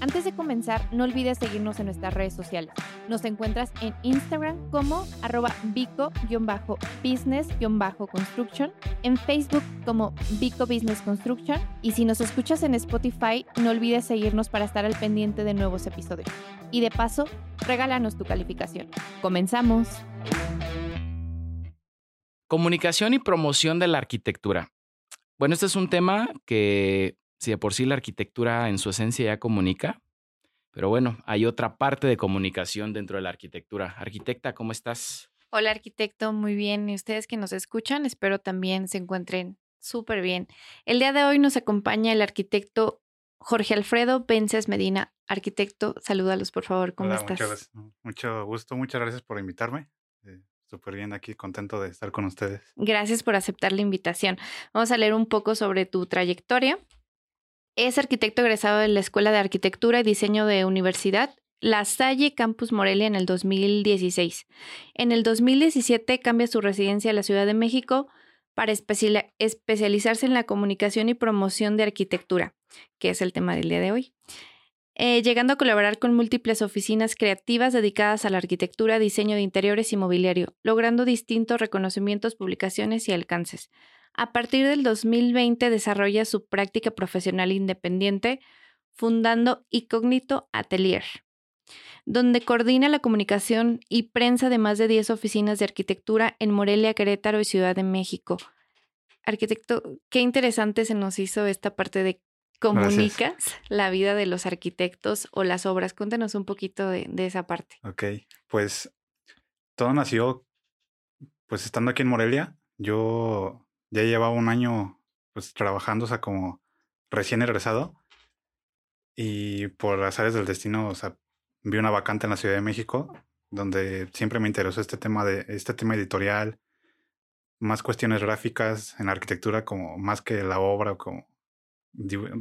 Antes de comenzar, no olvides seguirnos en nuestras redes sociales. Nos encuentras en Instagram como arroba bico-business-construction, en Facebook como Bico Business Construction y si nos escuchas en Spotify, no olvides seguirnos para estar al pendiente de nuevos episodios. Y de paso, regálanos tu calificación. Comenzamos. Comunicación y promoción de la arquitectura. Bueno, este es un tema que si de por sí la arquitectura en su esencia ya comunica, pero bueno, hay otra parte de comunicación dentro de la arquitectura. Arquitecta, ¿cómo estás? Hola arquitecto, muy bien. Y ustedes que nos escuchan, espero también se encuentren súper bien. El día de hoy nos acompaña el arquitecto Jorge Alfredo Vences Medina. Arquitecto, salúdalos por favor, ¿cómo Hola, estás? Muchas, mucho gusto, muchas gracias por invitarme. Eh, Súper bien aquí, contento de estar con ustedes. Gracias por aceptar la invitación. Vamos a leer un poco sobre tu trayectoria. Es arquitecto egresado de la Escuela de Arquitectura y Diseño de Universidad La Salle Campus Morelia en el 2016. En el 2017 cambia su residencia a la Ciudad de México para especiali- especializarse en la comunicación y promoción de arquitectura, que es el tema del día de hoy. Eh, llegando a colaborar con múltiples oficinas creativas dedicadas a la arquitectura, diseño de interiores y mobiliario, logrando distintos reconocimientos, publicaciones y alcances. A partir del 2020 desarrolla su práctica profesional independiente, fundando Incógnito Atelier, donde coordina la comunicación y prensa de más de 10 oficinas de arquitectura en Morelia, Querétaro y Ciudad de México. Arquitecto, qué interesante se nos hizo esta parte de comunicas la vida de los arquitectos o las obras. Cuéntanos un poquito de, de esa parte. Ok, pues todo nació, pues estando aquí en Morelia, yo ya llevaba un año pues trabajando, o sea, como recién egresado. Y por las áreas del destino, o sea, vi una vacante en la Ciudad de México donde siempre me interesó este tema de este tema editorial, más cuestiones gráficas en arquitectura como más que la obra como,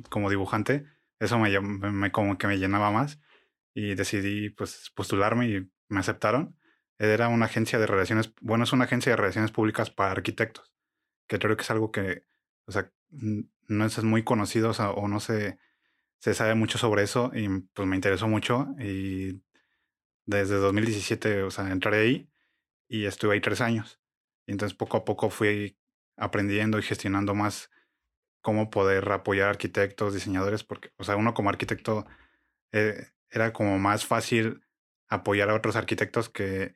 como dibujante, eso me, me como que me llenaba más y decidí pues postularme y me aceptaron. Era una agencia de relaciones, bueno, es una agencia de relaciones públicas para arquitectos, que creo que es algo que, o sea, no es muy conocido o, sea, o no se, se sabe mucho sobre eso y pues me interesó mucho y desde 2017, o sea, entré ahí y estuve ahí tres años. Y entonces poco a poco fui aprendiendo y gestionando más cómo poder apoyar arquitectos, diseñadores, porque, o sea, uno como arquitecto eh, era como más fácil apoyar a otros arquitectos que,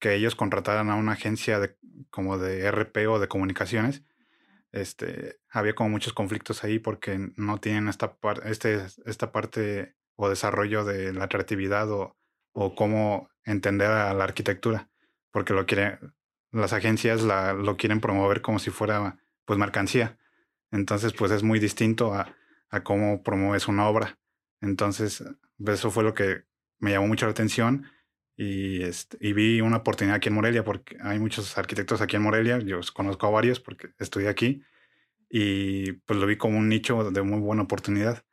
que ellos contrataran a una agencia de, como de RP o de comunicaciones. Este, había como muchos conflictos ahí porque no tienen esta, par- este, esta parte o desarrollo de la creatividad o, o cómo entender a la arquitectura, porque lo quieren, las agencias la, lo quieren promover como si fuera pues mercancía. Entonces, pues es muy distinto a, a cómo promueves una obra. Entonces, eso fue lo que me llamó mucho la atención y, este, y vi una oportunidad aquí en Morelia, porque hay muchos arquitectos aquí en Morelia, yo conozco a varios porque estudié aquí y pues lo vi como un nicho de muy buena oportunidad.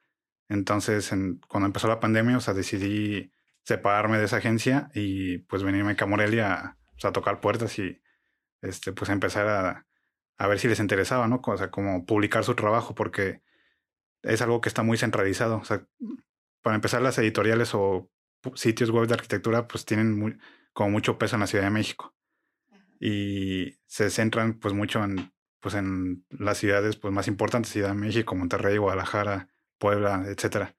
Entonces, en- cuando empezó la pandemia, o sea, decidí separarme de esa agencia y pues venirme acá a Morelia a, pues, a tocar puertas y este, pues empezar a, a ver si les interesaba, ¿no? O sea, como publicar su trabajo, porque es algo que está muy centralizado. O sea, para empezar, las editoriales o sitios web de arquitectura, pues tienen muy- como mucho peso en la Ciudad de México. Y se centran pues mucho en, pues, en las ciudades pues, más importantes, Ciudad de México, Monterrey, Guadalajara, Puebla, etcétera.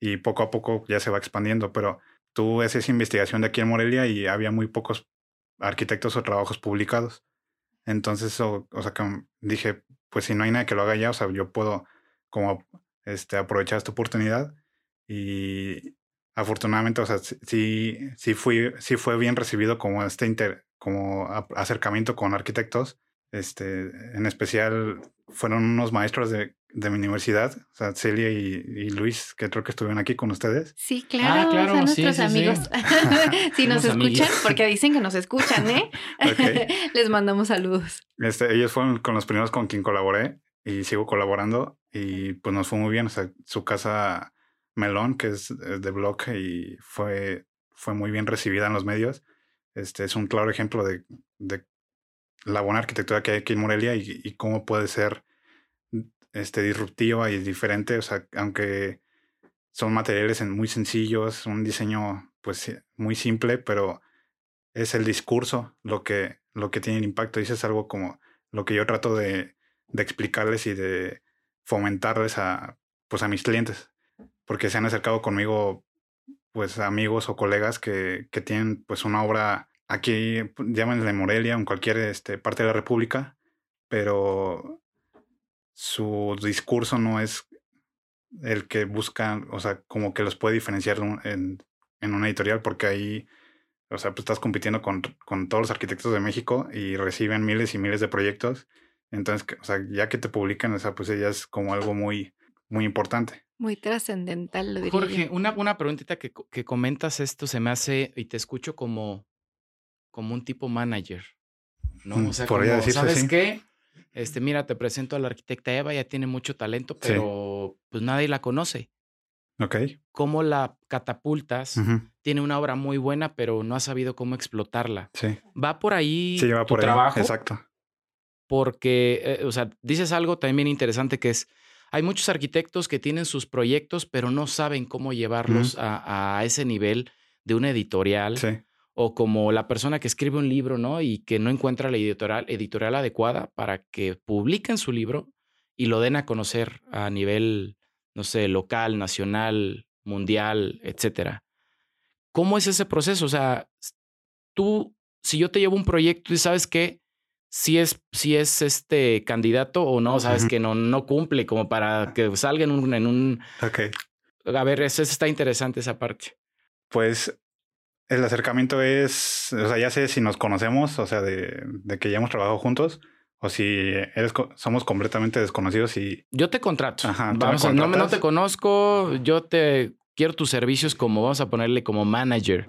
Y poco a poco ya se va expandiendo, pero tú haces esa investigación de aquí en Morelia y había muy pocos arquitectos o trabajos publicados. Entonces, o, o sea, que dije, pues si no hay nadie que lo haga ya, o sea, yo puedo como este, aprovechar esta oportunidad y afortunadamente, o sea, sí- sí, sí, fui, sí fue bien recibido como este inter, como acercamiento con arquitectos. Este, en especial fueron unos maestros de, de mi universidad, o sea, Celia y, y Luis, que creo que estuvieron aquí con ustedes. Sí, claro, Ah, claro, son sí, nuestros sí, sí. amigos. si nos Somos amigos. escuchan, porque dicen que nos escuchan, ¿eh? Ok. Les mandamos saludos. Este, ellos fueron con los primeros con quien colaboré y sigo colaborando y pues nos fue muy bien. O sea, su casa Melón, que es de blog y fue, fue muy bien recibida en los medios. Este es un claro ejemplo de, de la buena arquitectura que hay aquí en Morelia y, cómo puede ser este, disruptiva y diferente. O sea, aunque son materiales muy sencillos, un diseño pues muy simple, pero es el discurso lo que, lo que tiene el impacto. Y eso es algo como lo que yo trato de, de explicarles y de fomentarles a, pues a mis clientes, porque se han acercado conmigo pues amigos o colegas que, que tienen pues una obra aquí, pues, llámenle Morelia, en cualquier este, parte de la República, pero su discurso no es el que buscan, o sea, como que los puede diferenciar en, en una editorial, porque ahí, o sea, pues estás compitiendo con, con todos los arquitectos de México y reciben miles y miles de proyectos. Entonces, o sea, ya que te publican, o sea, pues ya es como algo muy, muy importante. Muy trascendental, lo diría Jorge, una, una preguntita que, que comentas esto se me hace y te escucho como, como un tipo manager, ¿no? Mm, O sea, como, ¿sabes así. qué? Este, mira, te presento a la arquitecta Eva, ya tiene mucho talento, Sí. pero pues nadie la conoce. Ok. ¿Cómo la catapultas? Tiene una obra muy buena, pero no ha sabido cómo explotarla. Sí. Va por ahí Sí, va tu por ahí. trabajo, Exacto. porque, eh, o sea, dices algo también interesante que es, hay muchos arquitectos que tienen sus proyectos, pero no saben cómo llevarlos a, a ese nivel de una editorial Sí. o como la persona que escribe un libro, ¿no? Y que no encuentra la editorial, editorial adecuada para que publiquen su libro y lo den a conocer a nivel, no sé, local, nacional, mundial, etcétera. ¿Cómo es ese proceso? O sea, tú, si yo te llevo un proyecto y sabes que si es, si es este candidato o no, sabes que no, no cumple como para que salga en un, en un... A ver, eso está interesante esa parte. Pues el acercamiento es, o sea, ya sé si nos conocemos, o sea, de, de que ya hemos trabajado juntos, o si eres, somos completamente desconocidos y Yo te contrato. Ajá, me vamos a, no, me- no contratas. te conozco, yo te quiero tus servicios como, vamos a ponerle como manager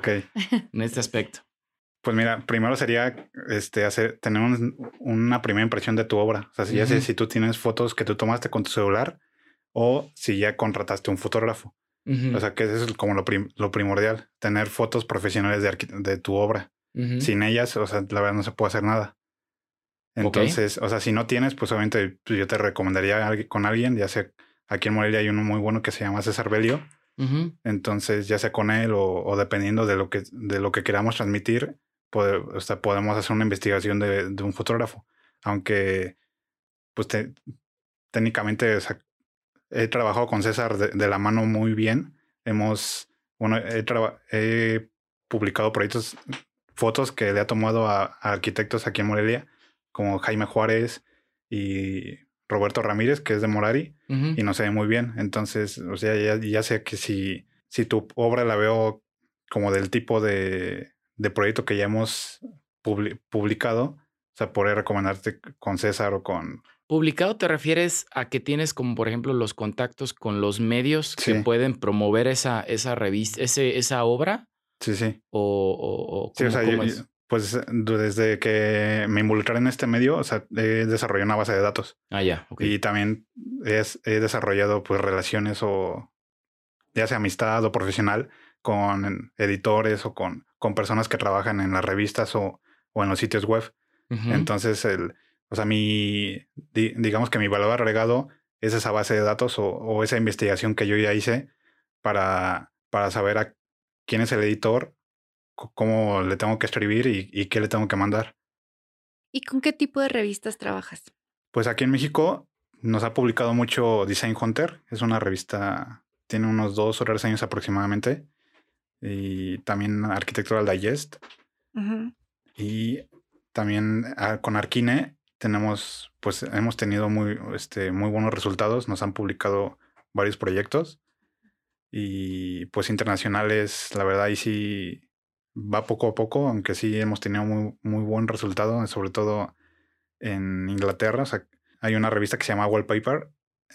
en este aspecto. Pues mira, primero sería este hacer tener un- una primera impresión de tu obra. O sea, si ya sé Ujú. si tú tienes fotos que tú tomaste con tu celular o si ya contrataste un fotógrafo. Ujú, O sea, que eso es como lo, prim- lo primordial, tener fotos profesionales de, de tu obra. ujú. Sin ellas, o sea, la verdad no se puede hacer nada. Entonces, o sea, si no tienes, pues obviamente pues, yo te recomendaría con alguien, ya sea aquí en Morelia hay uno muy bueno que se llama César Belio. Ujú. Entonces, ya sea con él o, o dependiendo de lo que, de lo que queramos transmitir, pode- o sea, podemos hacer una investigación de, de un fotógrafo. Aunque, pues te- técnicamente, o sea, he trabajado con César de, de la mano muy bien. Hemos, bueno, he, publicado proyectos, fotos que le ha tomado a, a arquitectos aquí en Morelia, como Jaime Juárez y Roberto Ramírez, que es de Morari y no se ve muy bien. Entonces, o sea, ya, ya sé que si, si tu obra la veo como del tipo de, de proyecto que ya hemos publi- publicado, o sea, podré recomendarte con César o con... Publicado te refieres a que tienes como por ejemplo los contactos con los medios que pueden promover esa, esa revista, ese, esa obra Sí, sí. o, o, o Sí, o sea, yo- es? yo- pues desde que me involucré en este medio, o sea, he desarrollado una base de datos Ah, ya, y también es- he desarrollado pues relaciones o ya sea amistad o profesional con editores o con, con personas que trabajan en las revistas o, o en los sitios web. Entonces, el, o sea, mi, di- digamos que mi valor agregado es esa base de datos o, o esa investigación que yo ya hice para, para saber a quién es el editor, cómo le tengo que escribir y, y qué le tengo que mandar. ¿Y con qué tipo de revistas trabajas? Pues aquí en México nos ha publicado mucho Design Hunter. Es una revista, tiene unos dos o tres años aproximadamente. Y también Architectural Digest. Ujú. Y también ah, con Arquine tenemos, pues hemos tenido muy, este, muy buenos resultados. Nos han publicado varios proyectos. Y pues internacionales, la verdad, ahí sí va poco a poco, aunque sí hemos tenido muy, muy buen resultado, sobre todo en Inglaterra. O sea, hay una revista que se llama Wallpaper,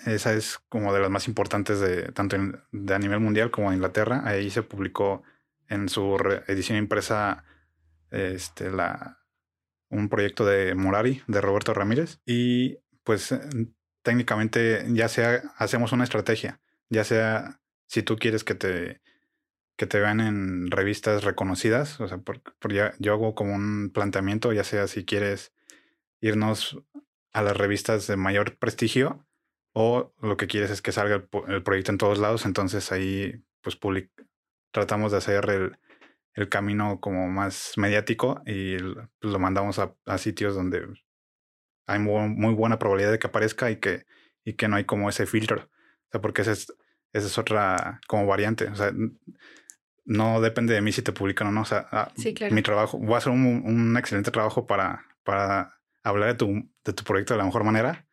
esa es como de las más importantes de tanto de a nivel mundial como en Inglaterra. Ahí se publicó en su edición impresa este, la, un proyecto de Morari, de Roberto Ramírez. Y pues técnicamente ya sea, hacemos una estrategia, ya sea si tú quieres que te, que te vean en revistas reconocidas, o sea, por, ya, yo hago como un planteamiento, ya sea si quieres irnos a las revistas de mayor prestigio o lo que quieres es que salga el, proyecto en todos lados, entonces ahí pues tratamos de hacer el, el, camino como más mediático y pues, lo mandamos a, a, sitios donde hay muy, buena probabilidad de que aparezca y que, y que no hay como ese filtro, o sea, porque esa es, esa es otra como variante, o sea, no depende de mí si te publican o no. O sea, ah, mi trabajo, voy a hacer un, un, excelente trabajo para, para hablar de tu, de tu proyecto de la mejor manera,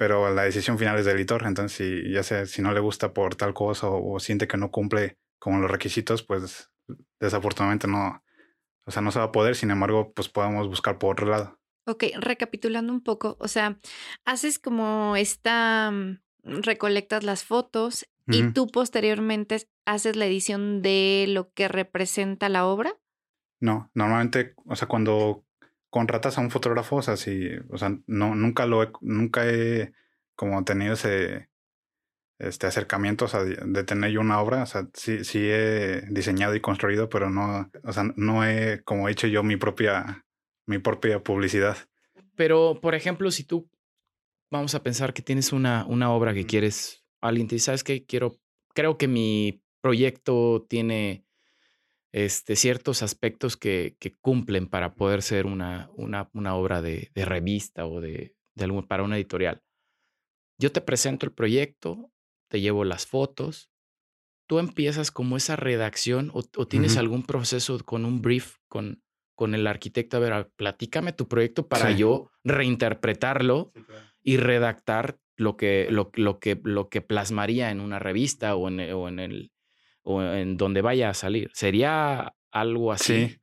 pero la decisión final es del editor. Entonces, si ya sea si no le gusta por tal cosa o, siente que no cumple con los requisitos, pues desafortunadamente no, o sea, no se va a poder. Sin embargo, pues podemos buscar por otro lado. Ok, recapitulando un poco, o sea, haces como esta, mm, recolectas las fotos y tú posteriormente haces la edición de lo que representa la obra. No, normalmente, o sea, cuando contratas a un fotógrafo, o sea, si, o sea, no, nunca lo he, nunca he como tenido ese este acercamiento, o sea, de tener yo una obra, o sea, sí, sí he diseñado y construido, pero no, o sea, no he como hecho yo mi propia, mi propia publicidad. Pero, por ejemplo, si tú, vamos a pensar que tienes una, una obra que quieres, alguien te dice, ¿sabes qué? Quiero, creo que mi proyecto tiene este, ciertos aspectos que, que, cumplen para poder ser una, una, una obra de, de, revista o de, de algún, para una editorial. Yo te presento el proyecto, te llevo las fotos, tú empiezas como esa redacción o, o tienes algún proceso con un brief con, con el arquitecto, a ver, platícame tu proyecto para yo reinterpretarlo y redactar lo que, lo, lo, que, lo que plasmaría en una revista o en, o en el, o en donde vaya a salir. ¿Sería algo así? Sí.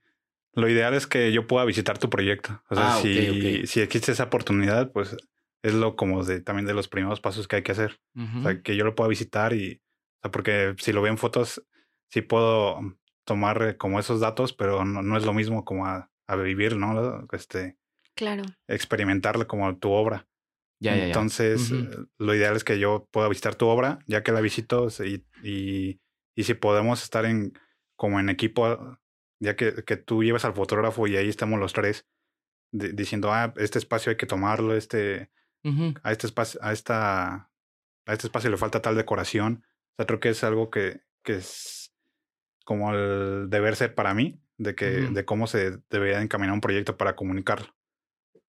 Lo ideal es que yo pueda visitar tu proyecto. O sea, ah, si, si existe esa oportunidad, pues es lo como de también de los primeros pasos que hay que hacer. O sea, que yo lo pueda visitar y, o sea, porque si lo veo en fotos, sí puedo tomar como esos datos, pero no, es lo mismo como a, vivir, ¿no? Este, claro. Experimentarlo como tu obra. Ya, Entonces, eh, lo ideal es que yo pueda visitar tu obra, ya que la visito y, y y si podemos estar en como en equipo, ya que, que tú llevas al fotógrafo y ahí estamos los tres diciendo, ah, este espacio hay que tomarlo, este, a este espacio, a esta, a este espacio le falta tal decoración. O sea, creo que es algo que, que es como el deber ser para mí, de que, de cómo se debería encaminar un proyecto para comunicarlo.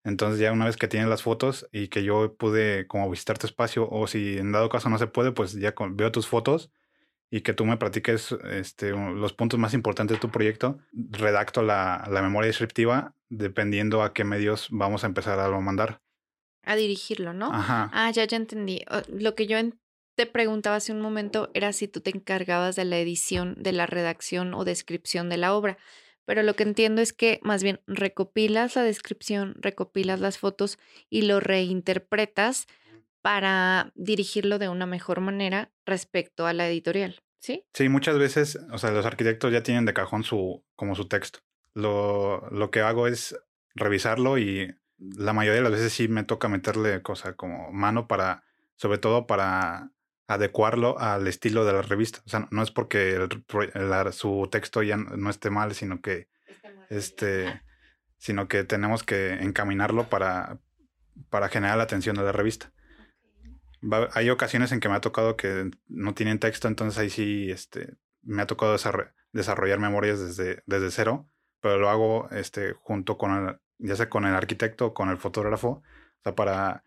Entonces ya una vez que tienes las fotos y que yo pude como visitar tu espacio o si en dado caso no se puede, pues ya veo tus fotos y que tú me platiques este, los puntos más importantes de tu proyecto. Redacto la, la, memoria descriptiva dependiendo a qué medios vamos a empezar a lo mandar. A dirigirlo, ¿no? Ajá. Ah, ya, ya entendí. Lo que yo te preguntaba hace un momento era si tú te encargabas de la edición, de la redacción o descripción de la obra. Pero lo que entiendo es que más bien recopilas la descripción, recopilas las fotos y lo reinterpretas para dirigirlo de una mejor manera respecto a la editorial, ¿sí? Sí, muchas veces, o sea, los arquitectos ya tienen de cajón su, como su texto. Lo, lo que hago es revisarlo y la mayoría de las veces sí me toca meterle cosa como mano para, sobre todo para adecuarlo al estilo de la revista. O sea, no es porque su texto ya no esté mal, sino que este, sino que tenemos que encaminarlo para, para generar la atención de la revista hay ocasiones en que me ha tocado que no tienen texto, entonces ahí sí este, me ha tocado desarrollar memorias desde, desde cero, pero lo hago este, junto con el, ya sea con el arquitecto o con el fotógrafo, o sea, para,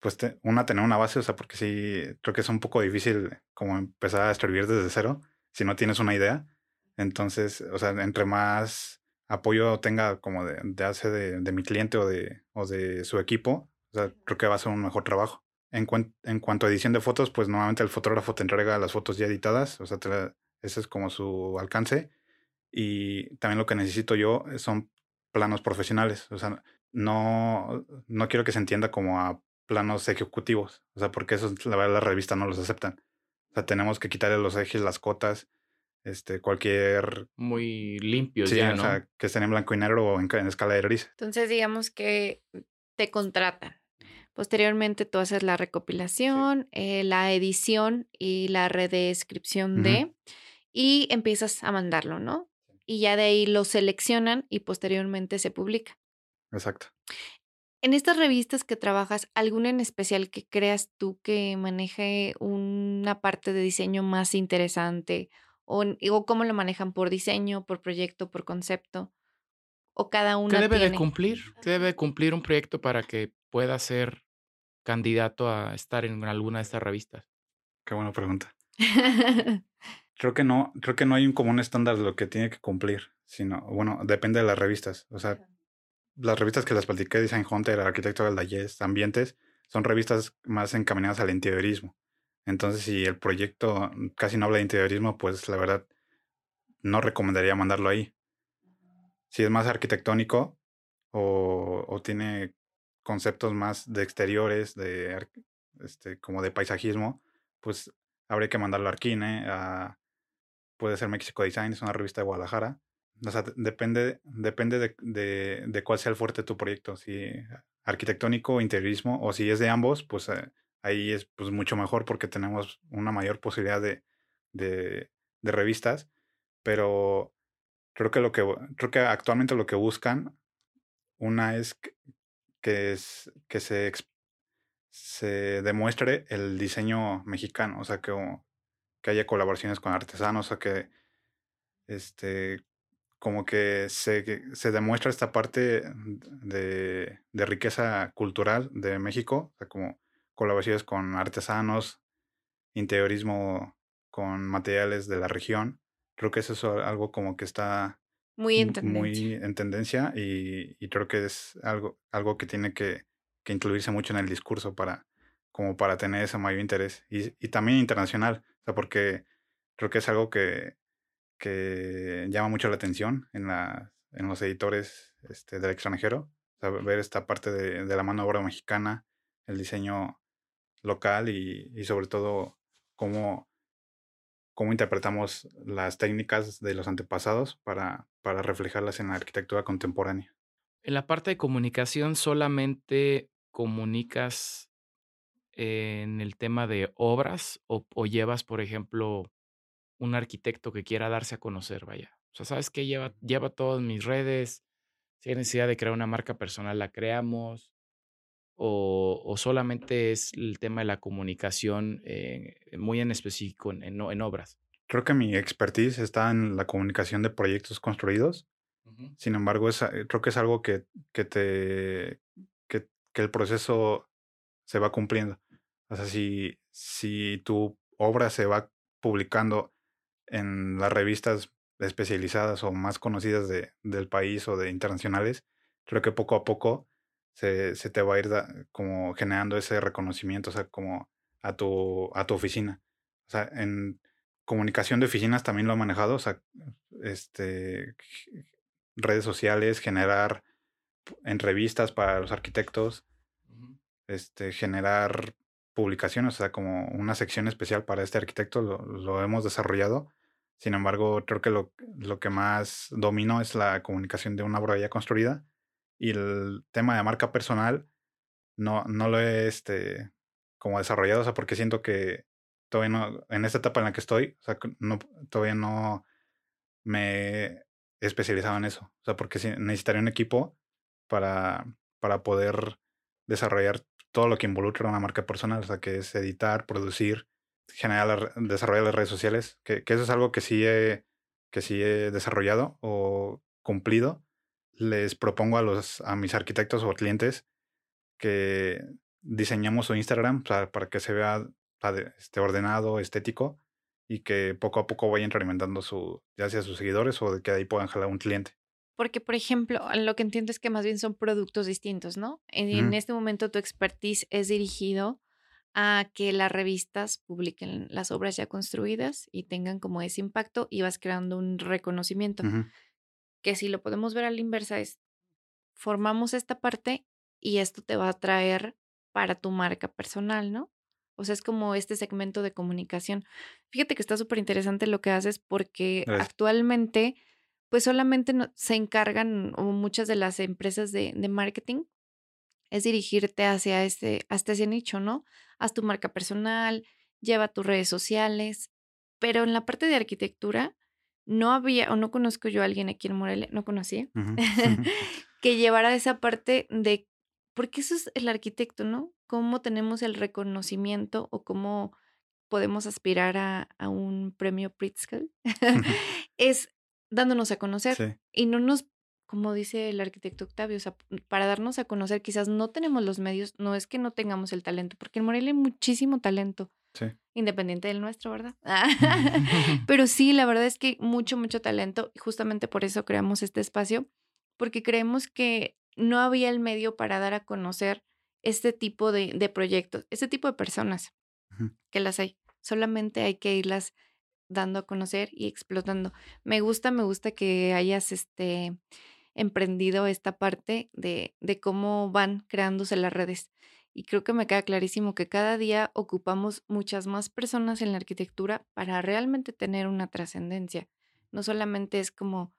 pues, una, tener una base, o sea, porque sí, creo que es un poco difícil como empezar a escribir desde cero si no tienes una idea. Entonces, o sea, entre más apoyo tenga como de, de hace de, de mi cliente o de, o de su equipo, o sea, creo que va a ser un mejor trabajo. En, en, cuanto a edición de fotos, pues normalmente el fotógrafo te entrega las fotos ya editadas, o sea, ese es como su alcance. Y también lo que necesito yo son planos profesionales, o sea, no, no quiero que se entienda como a planos ejecutivos. O sea, porque eso, la verdad, la revista no los aceptan. O sea, tenemos que quitarle los ejes, las cotas, este, cualquier... Muy limpios Sí, ya, o ¿no? sea, que estén en blanco y negro o en, en escala de gris. Entonces, digamos que te contratan. Posteriormente tú haces la recopilación, eh, la edición y la redescripción de, y empiezas a mandarlo, ¿no? Y ya de ahí lo seleccionan y posteriormente se publica. Exacto. En estas revistas que trabajas, ¿alguna en especial que creas tú que maneje una parte de diseño más interesante? ¿O, o cómo lo manejan por diseño, por proyecto, por concepto? ¿O cada ¿Qué una debe de cumplir? ¿Qué debe de cumplir un proyecto para que pueda ser candidato a estar en alguna de estas revistas? Qué buena pregunta. Creo que no, creo que no hay un común estándar de lo que tiene que cumplir, sino, bueno, depende de las revistas. O sea, las revistas que las platiqué, Design Hunter, Arquitecto del Dayes, Ambientes, son revistas más encaminadas al interiorismo. Entonces, si el proyecto casi no habla de interiorismo, pues la verdad no recomendaría mandarlo ahí. Si es más arquitectónico o, o tiene conceptos más de exteriores, de este, como de paisajismo, pues habría que mandarlo a Arquine, a, puede ser México Design, es una revista de Guadalajara. Depende, depende de, de, de cuál sea el fuerte de tu proyecto, si arquitectónico interiorismo, o si es de ambos, pues eh, ahí es pues, mucho mejor porque tenemos una mayor posibilidad de, de, de revistas, pero creo que lo que creo que actualmente lo que buscan una es que, es, que se, se demuestre el diseño mexicano, o sea, que, que haya colaboraciones con artesanos, o que este como que se, se demuestra esta parte de, de riqueza cultural de México, sea, como colaboraciones con artesanos, interiorismo con materiales de la región. Creo que eso es algo como que está Muy en tendencia. muy en tendencia y, y creo que es algo, algo que tiene que, que incluirse mucho en el discurso para, como para tener ese mayor interés. Y, y también internacional, o sea, porque creo que es algo que, que llama mucho la atención en, la, en los editores este, del extranjero. O sea, ver esta parte de, de la mano de obra mexicana, el diseño local y, y sobre todo cómo, cómo interpretamos las técnicas de los antepasados para, para reflejarlas en la arquitectura contemporánea. En la parte de comunicación solamente comunicas en el tema de obras o, o llevas, por ejemplo, un arquitecto que quiera darse a conocer, vaya. O sea, ¿sabes qué? Lleva, lleva todas mis redes. Si hay necesidad de crear una marca personal, la creamos. O, o solamente es el tema de la comunicación eh, muy en específico en, en, en obras. Creo que mi expertise está en la comunicación de proyectos construidos. Sin embargo, es, eh, creo que es algo que, que te que, que el proceso se va cumpliendo. O sea, si, si tu obra se va publicando en las revistas especializadas o más conocidas de, del país o de internacionales, creo que poco a poco se, se te va a ir da- como generando ese reconocimiento, o sea, como a tu, a tu oficina. O sea, en comunicación de oficinas también lo he manejado, o sea, este, redes sociales, generar entrevistas para los arquitectos, este, generar publicaciones, o sea, como una sección especial para este arquitecto, lo, lo hemos desarrollado. Sin embargo, creo que lo, lo que más domino es la comunicación de una obra ya construida y el tema de marca personal no, no lo he este, como desarrollado, o sea, porque siento que todavía no, en esta etapa en la que estoy, o sea, no, todavía no me he especializado en eso, o sea, porque necesitaría un equipo para, para poder desarrollar todo lo que involucra una marca personal, o sea, que es editar, producir, generar, desarrollar las redes sociales, que, eso es algo que sí he, que sí he desarrollado o cumplido. Les propongo a los a mis arquitectos o clientes que diseñemos su Instagram o sea, para que se vea este, ordenado, estético y que poco a poco vayan incrementando su, ya sea sus seguidores o de que ahí puedan jalar un cliente. Porque, por ejemplo, lo que entiendo es que más bien son productos distintos, ¿no? En, en Ujú. este momento tu expertise es dirigido a que las revistas publiquen las obras ya construidas y tengan como ese impacto y vas creando un reconocimiento. Ujú. Que si lo podemos ver a la inversa es, formamos esta parte y esto te va a traer para tu marca personal, ¿no? O sea, es como este segmento de comunicación. Fíjate que está súper interesante lo que haces porque Gracias. actualmente, pues solamente no- se encargan, o muchas de las empresas de, de marketing, es dirigirte hacia este, hasta ese nicho, ¿no? Haz tu marca personal, lleva tus redes sociales, pero en la parte de arquitectura no había, o no conozco yo a alguien aquí en Morelia, no conocía, que llevara esa parte de, porque eso es el arquitecto, ¿no? Cómo tenemos el reconocimiento o cómo podemos aspirar a, a un premio Pritzker, es dándonos a conocer Sí. y no nos, como dice el arquitecto Octavio, o sea, para darnos a conocer quizás no tenemos los medios, no es que no tengamos el talento, porque en Morelia hay muchísimo talento, Sí. independiente del nuestro, ¿verdad? Pero sí, la verdad es que mucho, mucho talento y justamente por eso creamos este espacio, porque creemos que no había el medio para dar a conocer este tipo de, de proyectos, este tipo de personas que las hay. Solamente hay que irlas dando a conocer y explotando. Me gusta, me gusta que hayas este emprendido esta parte de, de cómo van creándose las redes. Y creo que me queda clarísimo que cada día ocupamos muchas más personas en la arquitectura para realmente tener una trascendencia. No solamente es como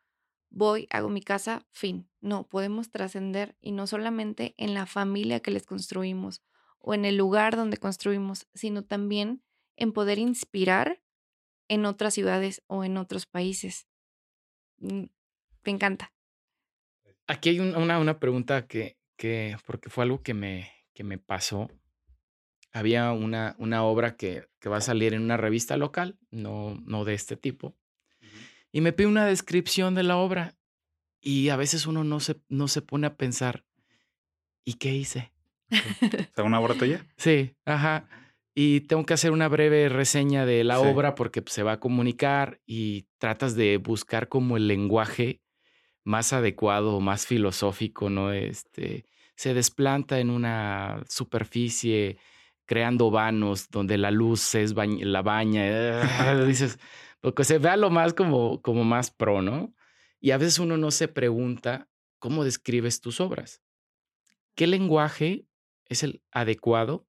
voy, hago mi casa, fin. No, podemos trascender y no solamente en la familia que les construimos o en el lugar donde construimos, sino también en poder inspirar en otras ciudades o en otros países. Mm, Me encanta. Aquí hay un- una, una pregunta que, que, porque fue algo que me, que me pasó. Había una, una obra que, que va a salir en una revista local, no, no de este tipo, y me pide una descripción de la obra. Y a veces uno no se, no se pone a pensar, ¿y qué hice? O sea, una obra tuya. Sí, ajá. Y tengo que hacer una breve reseña de la Sí. obra porque pues, se va a comunicar y tratas de buscar como el lenguaje más adecuado, más filosófico, ¿no? Este, se desplanta en una superficie creando vanos donde la luz es bañ- la baña. Dices, porque se vea lo más como, como más pro, ¿no? Y a veces uno no se pregunta cómo describes tus obras. ¿Qué lenguaje es el adecuado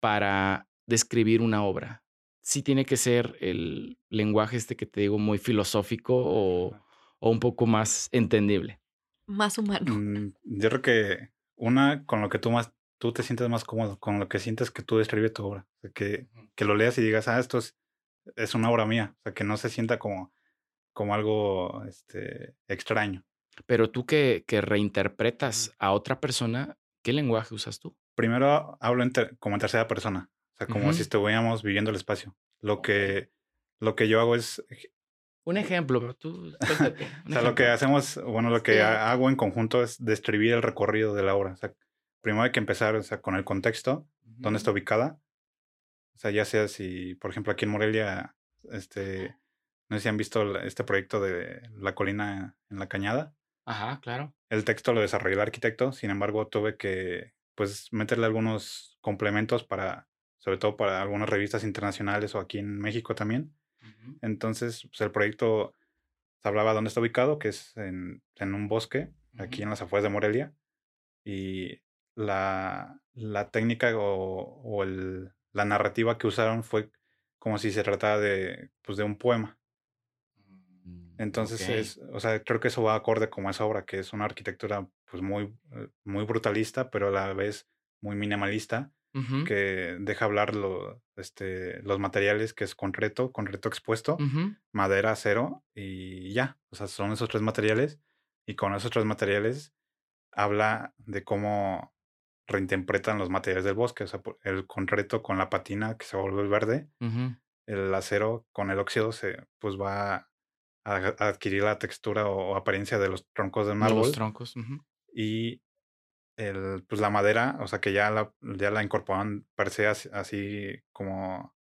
para describir una obra? Sí tiene que ser el lenguaje este que te digo muy filosófico o, o un poco más entendible. Más humano. Mm, Yo creo que una con lo que tú más tú te sientes más cómodo, con lo que sientes que tú describes tu obra, O sea, que, que lo leas y digas, ah, esto es, es una obra mía, o sea, que no se sienta como, como algo este, extraño. Pero tú que, que reinterpretas a otra persona, ¿qué lenguaje usas tú? Primero hablo en como en tercera persona, o sea, como si estuviéramos viviendo el espacio. Lo que, lo que yo hago es, Un ejemplo, pero tú un o sea, lo que hacemos, bueno, lo que Sí. hago en conjunto es describir el recorrido de la obra. O sea, primero hay que empezar o sea, con el contexto, dónde está ubicada. O sea, ya sea si, por ejemplo, aquí en Morelia, este, no sé si han visto este proyecto de la colina en la cañada. Ajá, claro. El texto lo desarrolló el arquitecto, sin embargo, tuve que, pues, meterle algunos complementos para, sobre todo para algunas revistas internacionales o aquí en México también. Entonces, pues, el proyecto se hablaba dónde está ubicado, que es en, en un bosque, aquí en las afueras de Morelia. Y la, la técnica o, o el- la narrativa que usaron fue como si se tratara de, pues, de un poema. Mm, Entonces, ok. es, o sea, creo que eso va acorde como a esa obra, que es una arquitectura pues muy, eh, muy brutalista, pero a la vez muy minimalista, que deja hablar lo, este, los materiales, que es concreto, concreto expuesto, ujú. madera, acero y ya. O sea, son esos tres materiales. Y con esos tres materiales habla de cómo reinterpretan los materiales del bosque. O sea, el concreto con la patina que se vuelve verde, el acero con el óxido se pues va a, a adquirir la textura o, o apariencia de los troncos de un De los troncos. Y el, pues la madera, o sea que ya la, ya la incorporan per se así, así como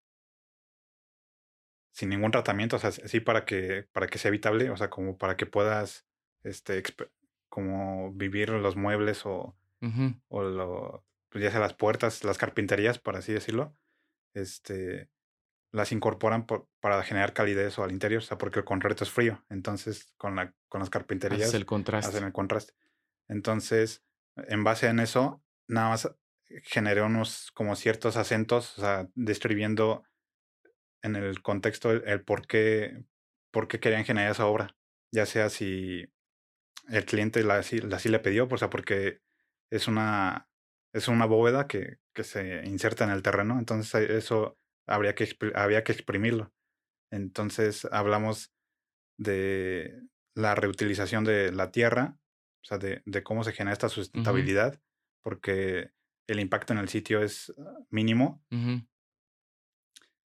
sin ningún tratamiento, o sea, así para que, para que sea evitable, o sea, como para que puedas, este, como vivir los muebles o, O lo, pues ya sea las puertas, las carpinterías, por así decirlo, este, las incorporan por- para generar calidez o al interior, o sea, porque el concreto es frío, entonces con, la, con las carpinterías el contraste. hacen el contraste. Entonces, en base en eso, nada más generé unos como ciertos acentos, o sea, describiendo en el contexto el, por, qué, por qué querían generar esa obra, ya sea si el cliente la, la sí le pidió, o sea, porque es una, es una bóveda que, que se inserta en el terreno, entonces eso habría que, había que exprimirlo. Entonces hablamos de la reutilización de la tierra, o sea, de, de cómo se genera esta sustentabilidad, porque el impacto en el sitio es ah, mínimo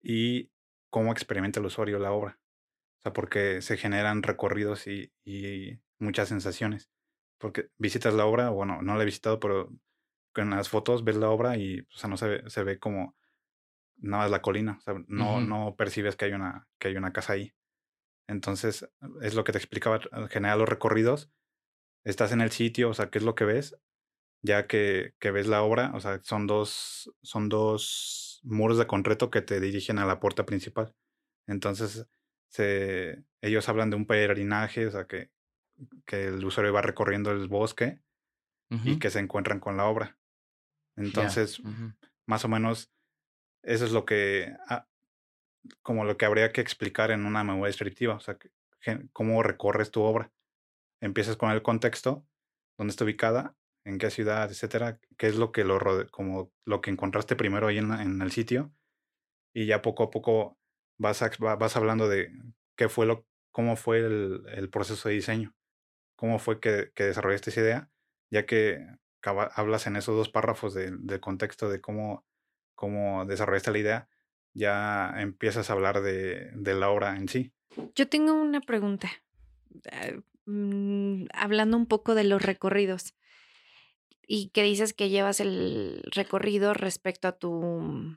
y cómo experimenta el usuario la obra. O sea, porque se generan recorridos y, y muchas sensaciones. Porque visitas la obra, bueno, no la he visitado, pero con las fotos ves la obra y o sea, no se ve, se ve como nada más la colina. O sea, no, no percibes que hay, una, que hay una casa ahí. Entonces, es lo que te explicaba, generar los recorridos. Estás en el sitio, o sea, ¿qué es lo que ves? Ya que, que ves la obra, o sea, son dos, son dos muros de concreto que te dirigen a la puerta principal. Entonces, se, ellos hablan de un peregrinaje, o sea, que, que el usuario va recorriendo el bosque y que se encuentran con la obra. Entonces, más o menos, eso es lo que, ah, como lo que habría que explicar en una memoria descriptiva, o sea, cómo recorres tu obra. Empiezas con el contexto, dónde está ubicada, en qué ciudad, etcétera, qué es lo que lo como lo que encontraste primero ahí en, en el sitio, y ya poco a poco vas, vas hablando de qué fue lo, cómo fue el, el proceso de diseño, cómo fue que, desarrollaste esa idea, ya que hablas en esos dos párrafos del de contexto de cómo, desarrollaste la idea, ya empiezas a hablar de, de la obra en sí. Yo tengo una pregunta, eh, mm, hablando un poco de los recorridos y que dices que llevas el recorrido respecto a tu,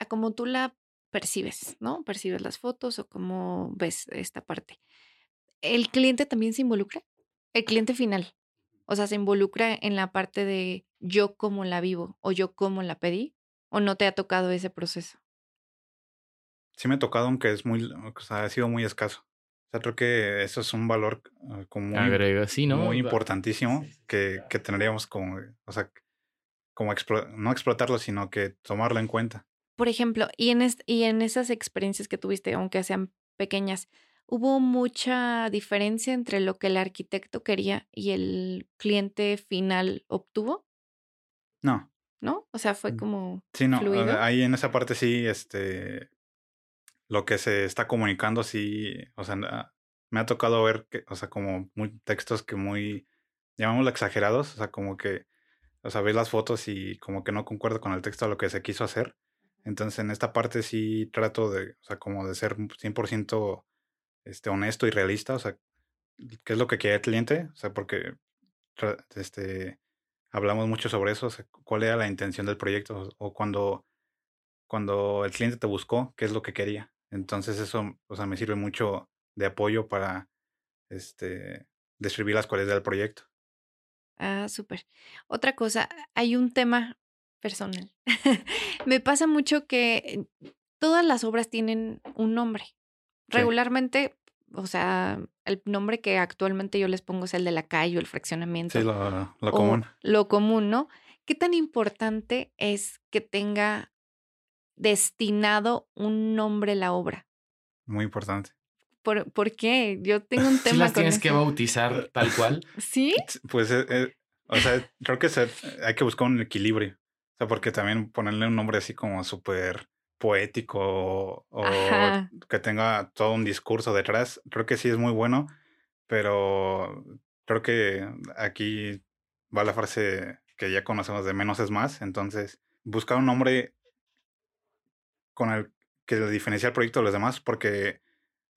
a cómo tú la percibes, ¿no? Percibes las fotos o cómo ves esta parte. ¿El cliente también se involucra? El cliente final. O sea, se involucra en la parte de yo cómo la vivo o yo cómo la pedí o no te ha tocado ese proceso. Sí me ha tocado, aunque es muy, o sea, ha sido muy escaso. O sea, creo que eso es un valor como muy, Agrega, sí, ¿no? muy importantísimo que, que tendríamos como, o sea, como no explotarlo, sino que tomarlo en cuenta. Por ejemplo, y en, y en esas experiencias que tuviste, aunque sean pequeñas, ¿hubo mucha diferencia entre lo que el arquitecto quería y el cliente final obtuvo? No. ¿No? O sea, fue mm, como. Sí, no. Ahí en esa parte sí, este. Lo que se está comunicando, sí. O sea, me ha tocado ver que, o sea, como muy textos que muy. llamámoslo exagerados. O sea, como que. O sea, ves las fotos y como que no concuerdo con el texto de lo que se quiso hacer. Entonces, en esta parte sí trato de, o sea, como de ser 100% este, honesto y realista, o sea, qué es lo que quiere el cliente, o sea, porque este, hablamos mucho sobre eso, o sea, cuál era la intención del proyecto, o cuando, cuando el cliente te buscó, qué es lo que quería. Entonces eso, o sea, me sirve mucho de apoyo para, este, describir las cualidades del proyecto. Ah, súper. Otra cosa, hay un tema personal. Me pasa mucho que todas las obras tienen un nombre. Regularmente, o sea, el nombre que actualmente yo les pongo es el de la calle o el fraccionamiento. Sí, lo, lo común. Lo común, ¿no? ¿Qué tan importante es que tenga destinado un nombre la obra? Muy importante. ¿Por, ¿por qué? Yo tengo un tema. ¿Sí las tienes que bautizar tal cual? ¿Sí? Pues, eh, eh, o sea, creo que hay que buscar un equilibrio. O sea, porque también ponerle un nombre así como súper poético o que tenga todo un discurso detrás, creo que sí es muy bueno, pero creo que aquí va la frase que ya conocemos de menos es más, entonces buscar un nombre con el que diferencia el proyecto de los demás, porque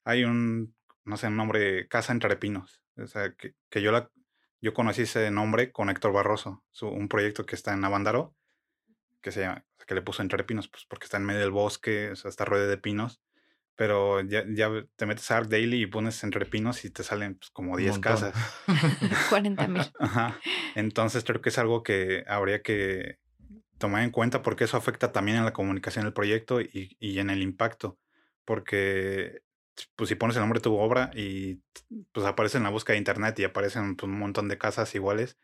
hay un, no sé, un nombre Casa entre Pinos, o sea, que, que yo, la, yo conocí ese nombre con Héctor Barroso, su, un proyecto que está en Avandaro, que se llama, que le puso entre pinos, pues porque está en medio del bosque, o sea, está rueda de pinos. Pero ya, ya te metes a Arc Daily y pones entre pinos y te salen pues, como 10 casas. 40 mil. Entonces creo que es algo que habría que tomar en cuenta porque eso afecta también en la comunicación del proyecto y, y en el impacto. Porque pues si pones el nombre de tu obra y pues aparece en la búsqueda de internet y aparecen pues, un montón de casas iguales,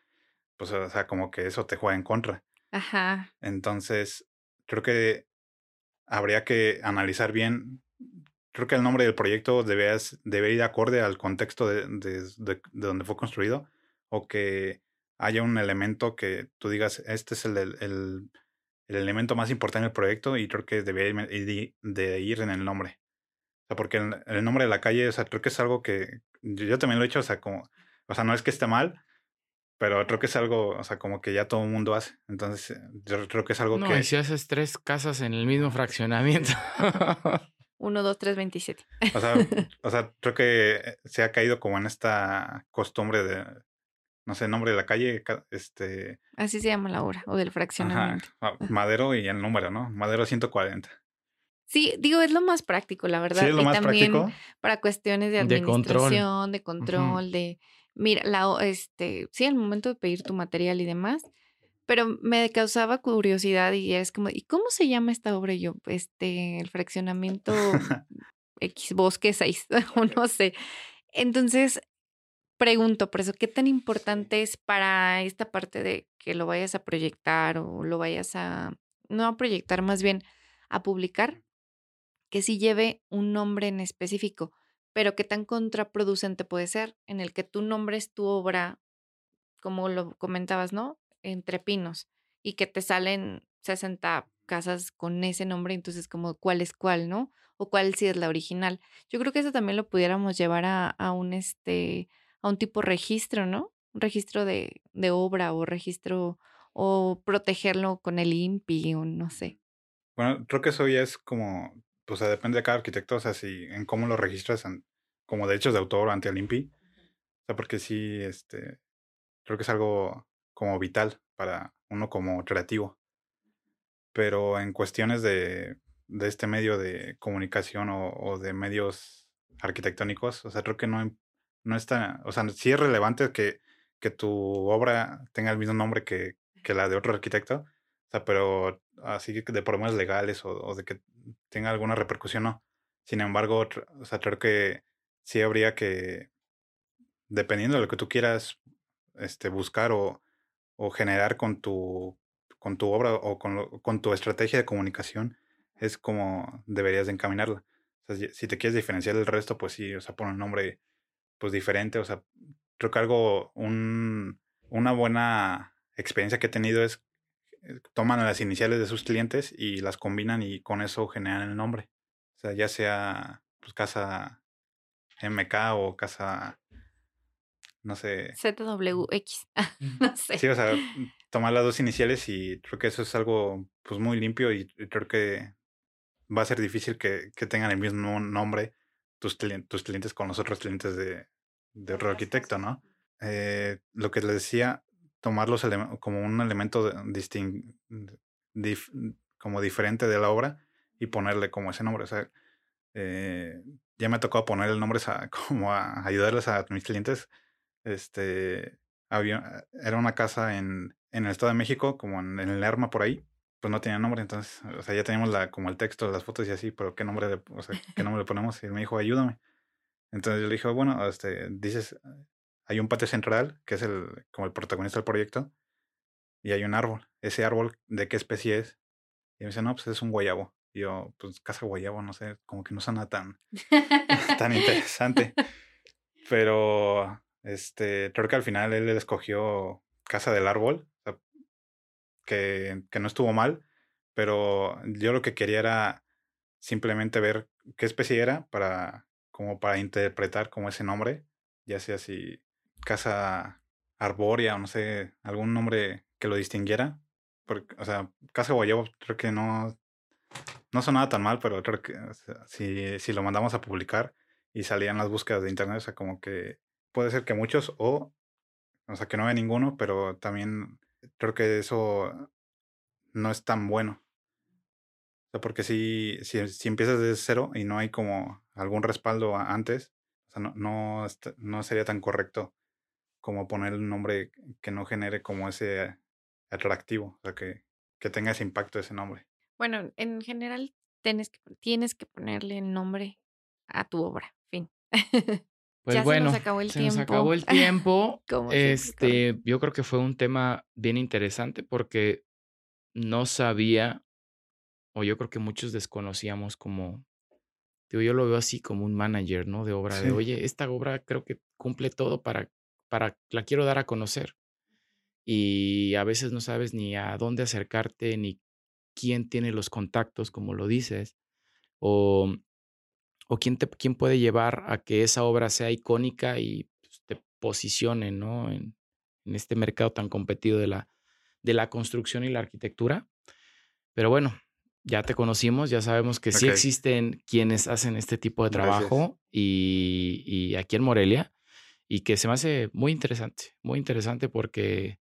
pues o sea, como que eso te juega en contra. Ajá. Entonces, creo que habría que analizar bien. Creo que el nombre del proyecto debe, debe ir acorde al contexto de, de, de, donde fue construido o que haya un elemento que tú digas, este es el, el, el, elemento más importante del proyecto y creo que debería ir, de ir en el nombre. Porque el, el, nombre de la calle, o sea, creo que es algo que yo, yo también lo he hecho, o sea, como, o sea, no es que esté mal, pero creo que es algo, o sea, como que ya todo el mundo hace. Entonces, yo creo que es algo no, que. Y si haces tres casas en el mismo fraccionamiento. 1, 2, 3, 27. O sea, o sea, creo que se ha caído como en esta costumbre de, no sé, nombre de la calle, este... Así se llama la obra, o del fraccionamiento. Ajá, Madero y el número, ¿no? Madero 140. Sí, digo, es lo más práctico, la verdad. Sí, es lo y más también práctico. para cuestiones de De control. administración, de control, de, mira, la, este, sí, al momento de pedir tu material y demás, pero me causaba curiosidad y es como, ¿y cómo se llama esta obra? Y yo, este, el fraccionamiento X Bosque 6, o no sé. Entonces, pregunto, por eso, ¿qué tan importante es para esta parte de que lo vayas a proyectar o lo vayas a, no a proyectar, más bien a publicar, que sí lleve un nombre en específico, pero qué tan contraproducente puede ser en el que tú nombres tu obra, como lo comentabas, ¿no? Entre pinos, y que te salen 60 casas con ese nombre, entonces como cuál es cuál, ¿no? O cuál sí es la original. Yo creo que eso también lo pudiéramos llevar a, a un este, a un tipo registro, ¿no? Un registro de, de obra o registro, o protegerlo con el INPI o no sé. Bueno, creo que eso ya es como, o sea, depende de cada arquitecto, o sea, si en cómo lo registras en- como derechos de autor ante el INPI. O sea, porque sí, este, creo que es algo como vital para uno como creativo. Pero en cuestiones de, de este medio de comunicación o, o de medios arquitectónicos, o sea, creo que no, no está, o sea, sí es relevante que, que tu obra tenga el mismo nombre que, que la de otro arquitecto, o sea, pero así que de problemas legales o, o de que tenga alguna repercusión, no. Sin embargo, o sea, creo que sí habría que, dependiendo de lo que tú quieras este, buscar o, o generar con tu, con tu obra o con, lo- con tu estrategia de comunicación, es como deberías de encaminarla. O si- te quieres diferenciar del resto, pues sí, o sea, pon un nombre pues diferente. O sea, creo que algo, un, una buena experiencia que he tenido es toman las iniciales de sus clientes y las combinan y con eso generan el nombre. O sea, ya sea pues casa MK o casa, no sé. ZWX. no sé. Sí, o sea, tomar las dos iniciales y creo que eso es algo pues muy limpio y y creo que va a ser difícil que, que tengan el mismo nombre tus, tus clientes con los otros clientes de, de otro arquitecto, ¿no? Eh, lo que les decía, tomar los como un elemento distin- dif- como diferente de la obra y ponerle como ese nombre. O sea, eh, ya me tocado poner el nombre a, como a ayudarles a mis clientes. Este, había, era una casa en, en el Estado de México, como en, en el Lerma por ahí, pues no tenía nombre, entonces, o sea, ya teníamos la, como el texto, las fotos y así, pero qué nombre le, o sea, qué nombre le ponemos, y él me dijo, ayúdame. Entonces yo le dije, bueno, este, dices, hay un patio central, que es el, como el protagonista del proyecto, y hay un árbol. Ese árbol, ¿de qué especie es? Y me dice, no, pues es un guayabo. Y yo, pues casa guayabo, no sé, como que no suena tan, tan interesante. Pero, este, creo que al final él escogió Casa del Árbol, que, que no estuvo mal, pero yo lo que quería era simplemente ver qué especie era para, como para interpretar como ese nombre, ya sea si Casa Arbórea o no sé, algún nombre que lo distinguiera. Porque, o sea, Casa Guayabo creo que no, no sonaba tan mal, pero creo que si, si lo mandamos a publicar y salían las búsquedas de internet, o sea, como que puede ser que muchos o, o sea, que no haya ninguno, pero también creo que eso no es tan bueno. O sea, porque si, si, si empiezas desde cero y no hay como algún respaldo antes, o sea, no, no, no sería tan correcto como poner un nombre que no genere como ese atractivo, o sea, que, que tenga ese impacto ese nombre. Bueno, en general tienes que, tienes que ponerle nombre a tu obra. Fin. Pues Ya se nos acabó el se nos tiempo. acabó el tiempo. Este, yo creo que fue un tema bien interesante porque no sabía, o yo creo que muchos desconocíamos como, digo, yo lo veo así como un manager, ¿no? De obra, de, oye, esta obra creo que cumple todo para, para, la quiero dar a conocer. Y a veces no sabes ni a dónde acercarte, ni quién tiene los contactos, como lo dices, o, o quién, te, quién puede llevar a que esa obra sea icónica y pues, te posicione, ¿no? En, en este mercado tan competido de la, de la construcción y la arquitectura. Pero bueno, ya te conocimos, ya sabemos que sí existen quienes hacen este tipo de trabajo y, y aquí en Morelia y que se me hace muy interesante, muy interesante porque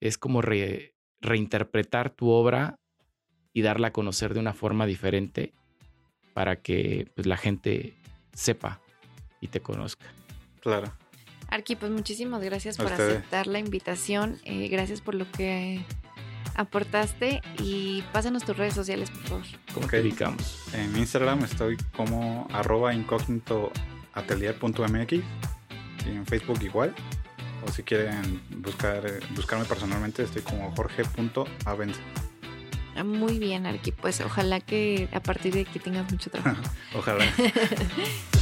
es como re- reinterpretar tu obra y darla a conocer de una forma diferente para que pues, la gente sepa y te conozca. Claro. Arqui, pues muchísimas gracias por ustedes. aceptar la invitación. eh, gracias por lo que aportaste y pásanos tus redes sociales, por favor. ¿Cómo Ok. te ubicamos? En Instagram estoy como arroba incógnitoatelier.mx y en Facebook igual. O si quieren buscar eh, buscarme personalmente, estoy como jorge.avence. Ah, Muy bien, Arqui. Pues ojalá que a partir de aquí tengas mucho trabajo. Ojalá.